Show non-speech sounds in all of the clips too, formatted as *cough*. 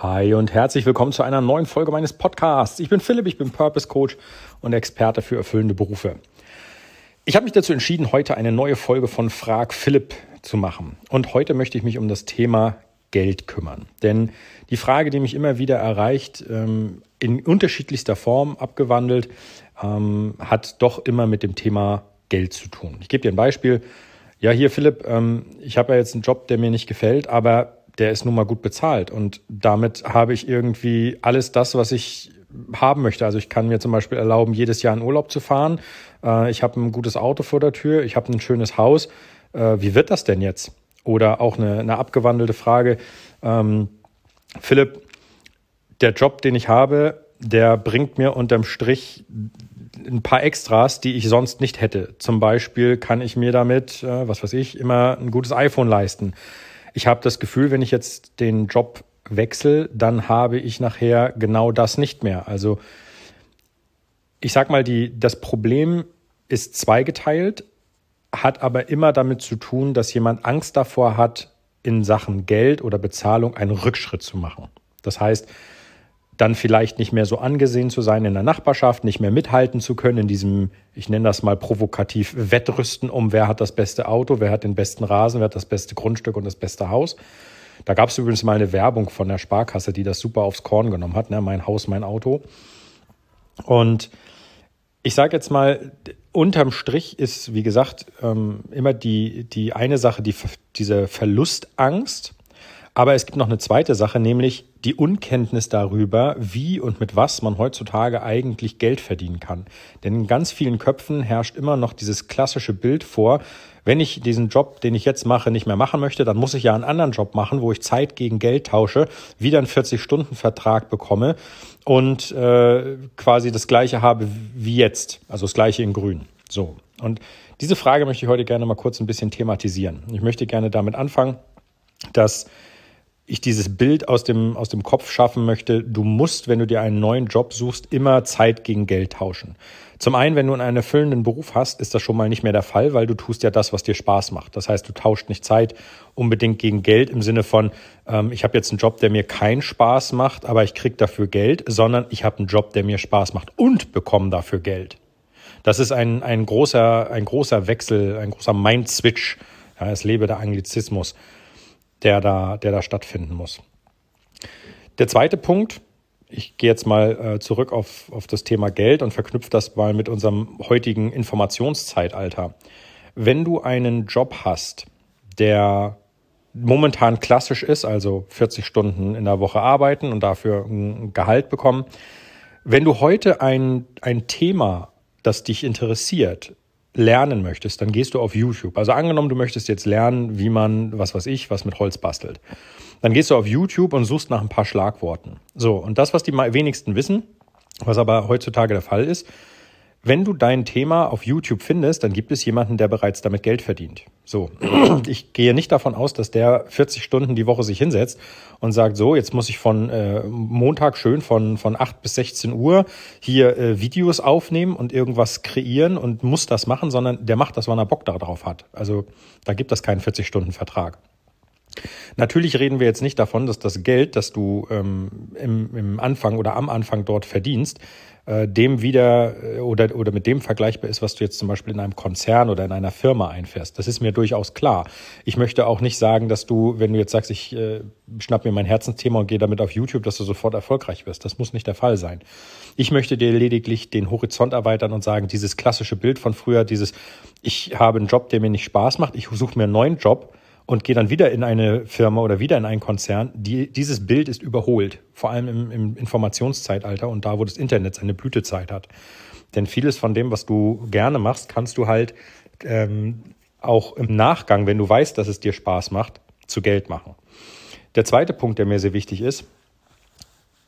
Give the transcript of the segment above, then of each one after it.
Hi und herzlich willkommen zu einer neuen Folge meines Podcasts. Ich bin Philipp, ich bin Purpose Coach und Experte für erfüllende Berufe. Ich habe mich dazu entschieden, heute eine neue Folge von Frag Philipp zu machen. Und heute möchte ich mich um das Thema Geld kümmern. Denn die Frage, die mich immer wieder erreicht, ähm, in unterschiedlichster Form abgewandelt, ähm, hat doch immer mit dem Thema Geld zu tun. Ich gebe dir ein Beispiel. Ja, hier Philipp, ähm, ich habe ja jetzt einen Job, der mir nicht gefällt, aber der ist nun mal gut bezahlt. Und damit habe ich irgendwie alles das, was ich haben möchte. Also ich kann mir zum Beispiel erlauben, jedes Jahr in Urlaub zu fahren. Äh, ich habe ein gutes Auto vor der Tür, ich habe ein schönes Haus. Äh, wie wird das denn jetzt? Oder auch eine, eine abgewandelte Frage. Ähm, Philipp, der Job, den ich habe, der bringt mir unterm Strich ein paar Extras, die ich sonst nicht hätte. Zum Beispiel kann ich mir damit, äh, was weiß ich, immer ein gutes iPhone leisten ich habe das Gefühl, wenn ich jetzt den Job wechsle, dann habe ich nachher genau das nicht mehr. Also ich sag mal, die, das Problem ist zweigeteilt, hat aber immer damit zu tun, dass jemand Angst davor hat, in Sachen Geld oder Bezahlung einen Rückschritt zu machen. Das heißt, dann vielleicht nicht mehr so angesehen zu sein in der Nachbarschaft, nicht mehr mithalten zu können in diesem, ich nenne das mal provokativ, Wettrüsten um, wer hat das beste Auto, wer hat den besten Rasen, wer hat das beste Grundstück und das beste Haus. Da gab es übrigens mal eine Werbung von der Sparkasse, die das super aufs Korn genommen hat, ne? mein Haus, mein Auto. Und ich sage jetzt mal, unterm Strich ist, wie gesagt, ähm, immer die, die eine Sache, die, diese Verlustangst, aber es gibt noch eine zweite Sache, nämlich die Unkenntnis darüber, wie und mit was man heutzutage eigentlich Geld verdienen kann. Denn in ganz vielen Köpfen herrscht immer noch dieses klassische Bild vor, wenn ich diesen Job, den ich jetzt mache, nicht mehr machen möchte, dann muss ich ja einen anderen Job machen, wo ich Zeit gegen Geld tausche, wieder einen 40-Stunden-Vertrag bekomme und äh, quasi das gleiche habe wie jetzt, also das gleiche in grün. So. Und diese Frage möchte ich heute gerne mal kurz ein bisschen thematisieren. Ich möchte gerne damit anfangen, dass ich dieses Bild aus dem, aus dem Kopf schaffen möchte, du musst, wenn du dir einen neuen Job suchst, immer Zeit gegen Geld tauschen. Zum einen, wenn du einen erfüllenden Beruf hast, ist das schon mal nicht mehr der Fall, weil du tust ja das, was dir Spaß macht. Das heißt, du tauscht nicht Zeit unbedingt gegen Geld im Sinne von, ähm, ich habe jetzt einen Job, der mir keinen Spaß macht, aber ich krieg dafür Geld, sondern ich habe einen Job, der mir Spaß macht und bekomme dafür Geld. Das ist ein, ein, großer, ein großer Wechsel, ein großer Mind-Switch. Ja, es lebe der Anglizismus der da, der da stattfinden muss. Der zweite Punkt, ich gehe jetzt mal äh, zurück auf, auf das Thema Geld und verknüpfe das mal mit unserem heutigen Informationszeitalter. Wenn du einen Job hast, der momentan klassisch ist, also 40 Stunden in der Woche arbeiten und dafür ein Gehalt bekommen, wenn du heute ein, ein Thema, das dich interessiert, lernen möchtest, dann gehst du auf YouTube. Also angenommen, du möchtest jetzt lernen, wie man, was weiß ich, was mit Holz bastelt. Dann gehst du auf YouTube und suchst nach ein paar Schlagworten. So, und das, was die wenigsten wissen, was aber heutzutage der Fall ist, wenn du dein Thema auf YouTube findest, dann gibt es jemanden, der bereits damit Geld verdient. So, *clears throat* ich gehe nicht davon aus, dass der 40 Stunden die Woche sich hinsetzt und sagt, so, jetzt muss ich von äh, Montag schön von, von 8 bis 16 Uhr hier äh, Videos aufnehmen und irgendwas kreieren und muss das machen, sondern der macht das, wann er Bock darauf hat. Also da gibt es keinen 40-Stunden-Vertrag. Natürlich reden wir jetzt nicht davon, dass das Geld, das du ähm, im, im Anfang oder am Anfang dort verdienst, äh, dem wieder äh, oder, oder mit dem vergleichbar ist, was du jetzt zum Beispiel in einem Konzern oder in einer Firma einfährst. Das ist mir durchaus klar. Ich möchte auch nicht sagen, dass du, wenn du jetzt sagst, ich äh, schnapp mir mein Herzensthema und gehe damit auf YouTube, dass du sofort erfolgreich wirst. Das muss nicht der Fall sein. Ich möchte dir lediglich den Horizont erweitern und sagen, dieses klassische Bild von früher, dieses, ich habe einen Job, der mir nicht Spaß macht, ich suche mir einen neuen Job, und gehe dann wieder in eine Firma oder wieder in einen Konzern, die, dieses Bild ist überholt, vor allem im, im Informationszeitalter und da, wo das Internet seine Blütezeit hat. Denn vieles von dem, was du gerne machst, kannst du halt ähm, auch im Nachgang, wenn du weißt, dass es dir Spaß macht, zu Geld machen. Der zweite Punkt, der mir sehr wichtig ist,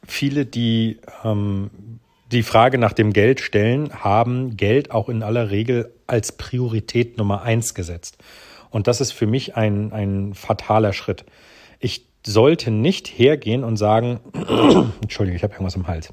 viele, die ähm, die Frage nach dem Geld stellen, haben Geld auch in aller Regel als Priorität Nummer eins gesetzt. Und das ist für mich ein, ein fataler Schritt. Ich sollte nicht hergehen und sagen, *clears throat* Entschuldigung, ich habe irgendwas im Hals.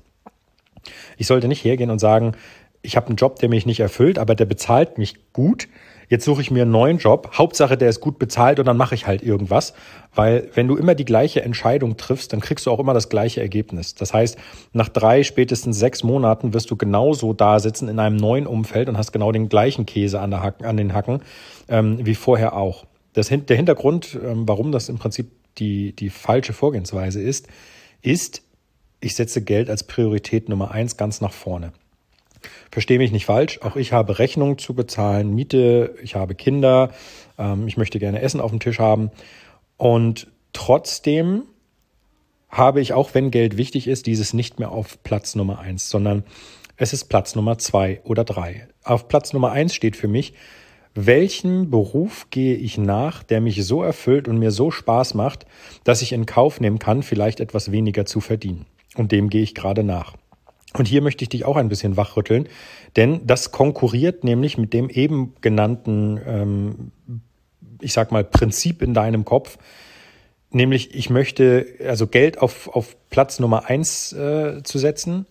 Ich sollte nicht hergehen und sagen, ich habe einen Job, der mich nicht erfüllt, aber der bezahlt mich gut. Jetzt suche ich mir einen neuen Job, Hauptsache der ist gut bezahlt und dann mache ich halt irgendwas, weil wenn du immer die gleiche Entscheidung triffst, dann kriegst du auch immer das gleiche Ergebnis. Das heißt, nach drei, spätestens sechs Monaten wirst du genauso da sitzen in einem neuen Umfeld und hast genau den gleichen Käse an, Hacken, an den Hacken ähm, wie vorher auch. Das, der Hintergrund, ähm, warum das im Prinzip die, die falsche Vorgehensweise ist, ist, ich setze Geld als Priorität Nummer eins ganz nach vorne. Verstehe mich nicht falsch, auch ich habe Rechnungen zu bezahlen, Miete, ich habe Kinder, ähm, ich möchte gerne Essen auf dem Tisch haben. Und trotzdem habe ich, auch wenn Geld wichtig ist, dieses nicht mehr auf Platz Nummer eins, sondern es ist Platz Nummer zwei oder drei. Auf Platz Nummer eins steht für mich, welchen Beruf gehe ich nach, der mich so erfüllt und mir so Spaß macht, dass ich in Kauf nehmen kann, vielleicht etwas weniger zu verdienen. Und dem gehe ich gerade nach. Und hier möchte ich dich auch ein bisschen wachrütteln, denn das konkurriert nämlich mit dem eben genannten, ähm, ich sag mal, Prinzip in deinem Kopf. Nämlich, ich möchte also Geld auf, auf Platz Nummer eins äh, zu setzen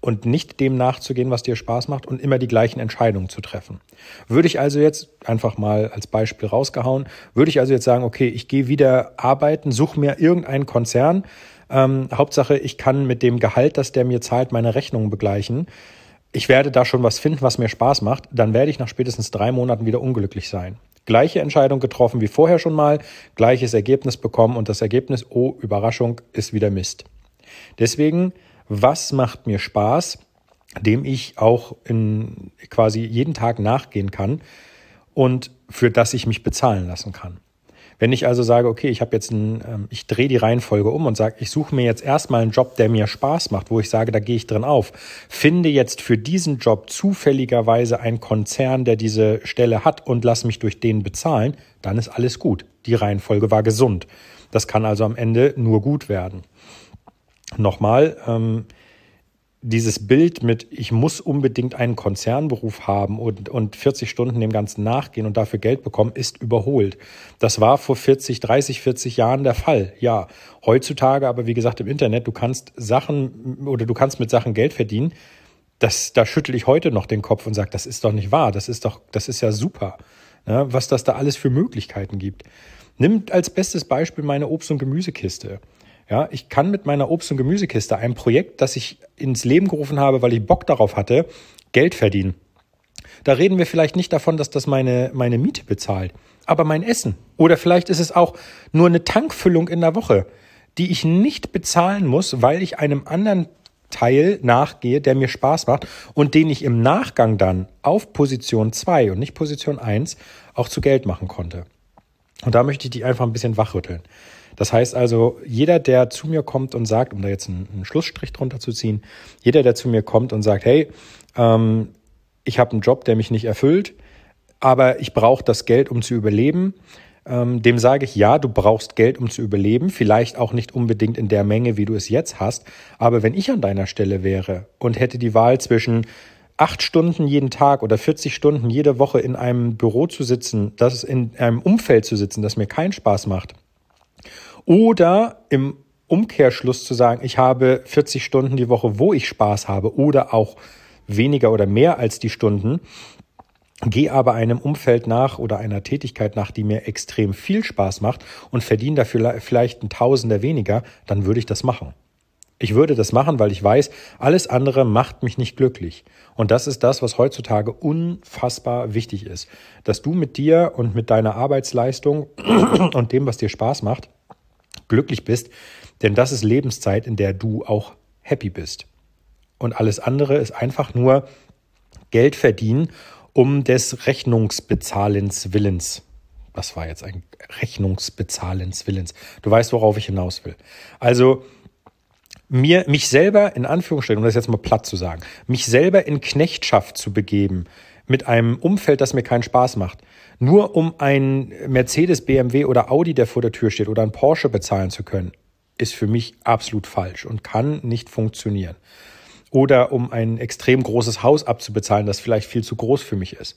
und nicht dem nachzugehen, was dir Spaß macht und immer die gleichen Entscheidungen zu treffen. Würde ich also jetzt einfach mal als Beispiel rausgehauen, würde ich also jetzt sagen, okay, ich gehe wieder arbeiten, suche mir irgendeinen Konzern, ähm, Hauptsache, ich kann mit dem Gehalt, das der mir zahlt, meine Rechnungen begleichen. Ich werde da schon was finden, was mir Spaß macht. Dann werde ich nach spätestens drei Monaten wieder unglücklich sein. Gleiche Entscheidung getroffen wie vorher schon mal, gleiches Ergebnis bekommen und das Ergebnis, oh, Überraschung, ist wieder Mist. Deswegen, was macht mir Spaß, dem ich auch in quasi jeden Tag nachgehen kann und für das ich mich bezahlen lassen kann. Wenn ich also sage, okay, ich habe jetzt ein, ähm, ich drehe die Reihenfolge um und sage, ich suche mir jetzt erstmal einen Job, der mir Spaß macht, wo ich sage, da gehe ich drin auf, finde jetzt für diesen Job zufälligerweise einen Konzern, der diese Stelle hat und lass mich durch den bezahlen, dann ist alles gut. Die Reihenfolge war gesund. Das kann also am Ende nur gut werden. Nochmal, ähm, dieses Bild mit, ich muss unbedingt einen Konzernberuf haben und, und 40 Stunden dem Ganzen nachgehen und dafür Geld bekommen, ist überholt. Das war vor 40, 30, 40 Jahren der Fall. Ja, heutzutage aber, wie gesagt, im Internet, du kannst Sachen oder du kannst mit Sachen Geld verdienen. Das, da schüttel ich heute noch den Kopf und sage, das ist doch nicht wahr. Das ist doch, das ist ja super, ne, was das da alles für Möglichkeiten gibt. Nimm als bestes Beispiel meine Obst- und Gemüsekiste. Ja, ich kann mit meiner Obst- und Gemüsekiste ein Projekt, das ich ins Leben gerufen habe, weil ich Bock darauf hatte, Geld verdienen. Da reden wir vielleicht nicht davon, dass das meine, meine Miete bezahlt, aber mein Essen. Oder vielleicht ist es auch nur eine Tankfüllung in der Woche, die ich nicht bezahlen muss, weil ich einem anderen Teil nachgehe, der mir Spaß macht und den ich im Nachgang dann auf Position 2 und nicht Position 1 auch zu Geld machen konnte. Und da möchte ich dich einfach ein bisschen wachrütteln. Das heißt also, jeder, der zu mir kommt und sagt, um da jetzt einen, einen Schlussstrich drunter zu ziehen, jeder, der zu mir kommt und sagt, hey, ähm, ich habe einen Job, der mich nicht erfüllt, aber ich brauche das Geld, um zu überleben, ähm, dem sage ich, ja, du brauchst Geld, um zu überleben, vielleicht auch nicht unbedingt in der Menge, wie du es jetzt hast, aber wenn ich an deiner Stelle wäre und hätte die Wahl zwischen acht Stunden jeden Tag oder 40 Stunden jede Woche in einem Büro zu sitzen, das in einem Umfeld zu sitzen, das mir keinen Spaß macht, oder im Umkehrschluss zu sagen, ich habe 40 Stunden die Woche, wo ich Spaß habe oder auch weniger oder mehr als die Stunden, gehe aber einem Umfeld nach oder einer Tätigkeit nach, die mir extrem viel Spaß macht und verdiene dafür vielleicht ein Tausender weniger, dann würde ich das machen. Ich würde das machen, weil ich weiß, alles andere macht mich nicht glücklich. Und das ist das, was heutzutage unfassbar wichtig ist. Dass du mit dir und mit deiner Arbeitsleistung *clears throat* und dem, was dir Spaß macht, glücklich bist, denn das ist Lebenszeit, in der du auch happy bist. Und alles andere ist einfach nur Geld verdienen um des Rechnungsbezahlens Willens. Was war jetzt ein Rechnungsbezahlens Willens? Du weißt, worauf ich hinaus will. Also mir, mich selber, in Anführungsstrichen, um das jetzt mal platt zu sagen, mich selber in Knechtschaft zu begeben mit einem Umfeld, das mir keinen Spaß macht, nur um ein Mercedes, BMW oder Audi, der vor der Tür steht, oder ein Porsche bezahlen zu können, ist für mich absolut falsch und kann nicht funktionieren. Oder um ein extrem großes Haus abzubezahlen, das vielleicht viel zu groß für mich ist.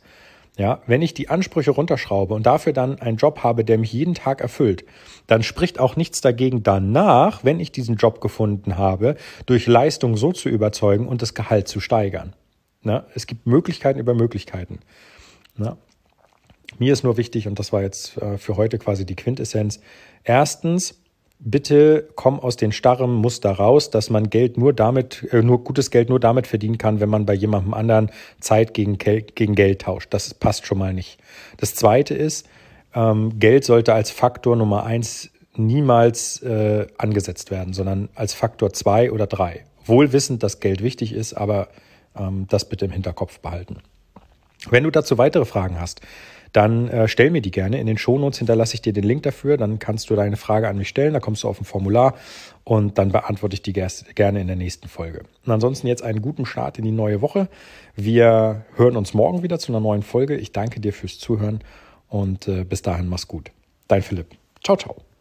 Ja, wenn ich die Ansprüche runterschraube und dafür dann einen Job habe, der mich jeden Tag erfüllt, dann spricht auch nichts dagegen danach, wenn ich diesen Job gefunden habe, durch Leistung so zu überzeugen und das Gehalt zu steigern. Na, es gibt Möglichkeiten über Möglichkeiten. Na, Mir ist nur wichtig, und das war jetzt äh, für heute quasi die Quintessenz. Erstens, bitte komm aus den starren Muster raus, dass man Geld nur damit, äh, nur gutes Geld nur damit verdienen kann, wenn man bei jemandem anderen Zeit gegen, gegen Geld tauscht. Das passt schon mal nicht. Das zweite ist, ähm, Geld sollte als Faktor Nummer eins niemals äh, angesetzt werden, sondern als Faktor zwei oder drei. Wohl wissend, dass Geld wichtig ist, aber das bitte im Hinterkopf behalten. Wenn du dazu weitere Fragen hast, dann äh, stell mir die gerne. In den Shownotes hinterlasse ich dir den Link dafür. Dann kannst du deine Frage an mich stellen. Da kommst du auf ein Formular und dann beantworte ich die gerne in der nächsten Folge. Und ansonsten jetzt einen guten Start in die neue Woche. Wir hören uns morgen wieder zu einer neuen Folge. Ich danke dir fürs Zuhören und äh, bis dahin mach's gut. Dein Philipp. Ciao, ciao.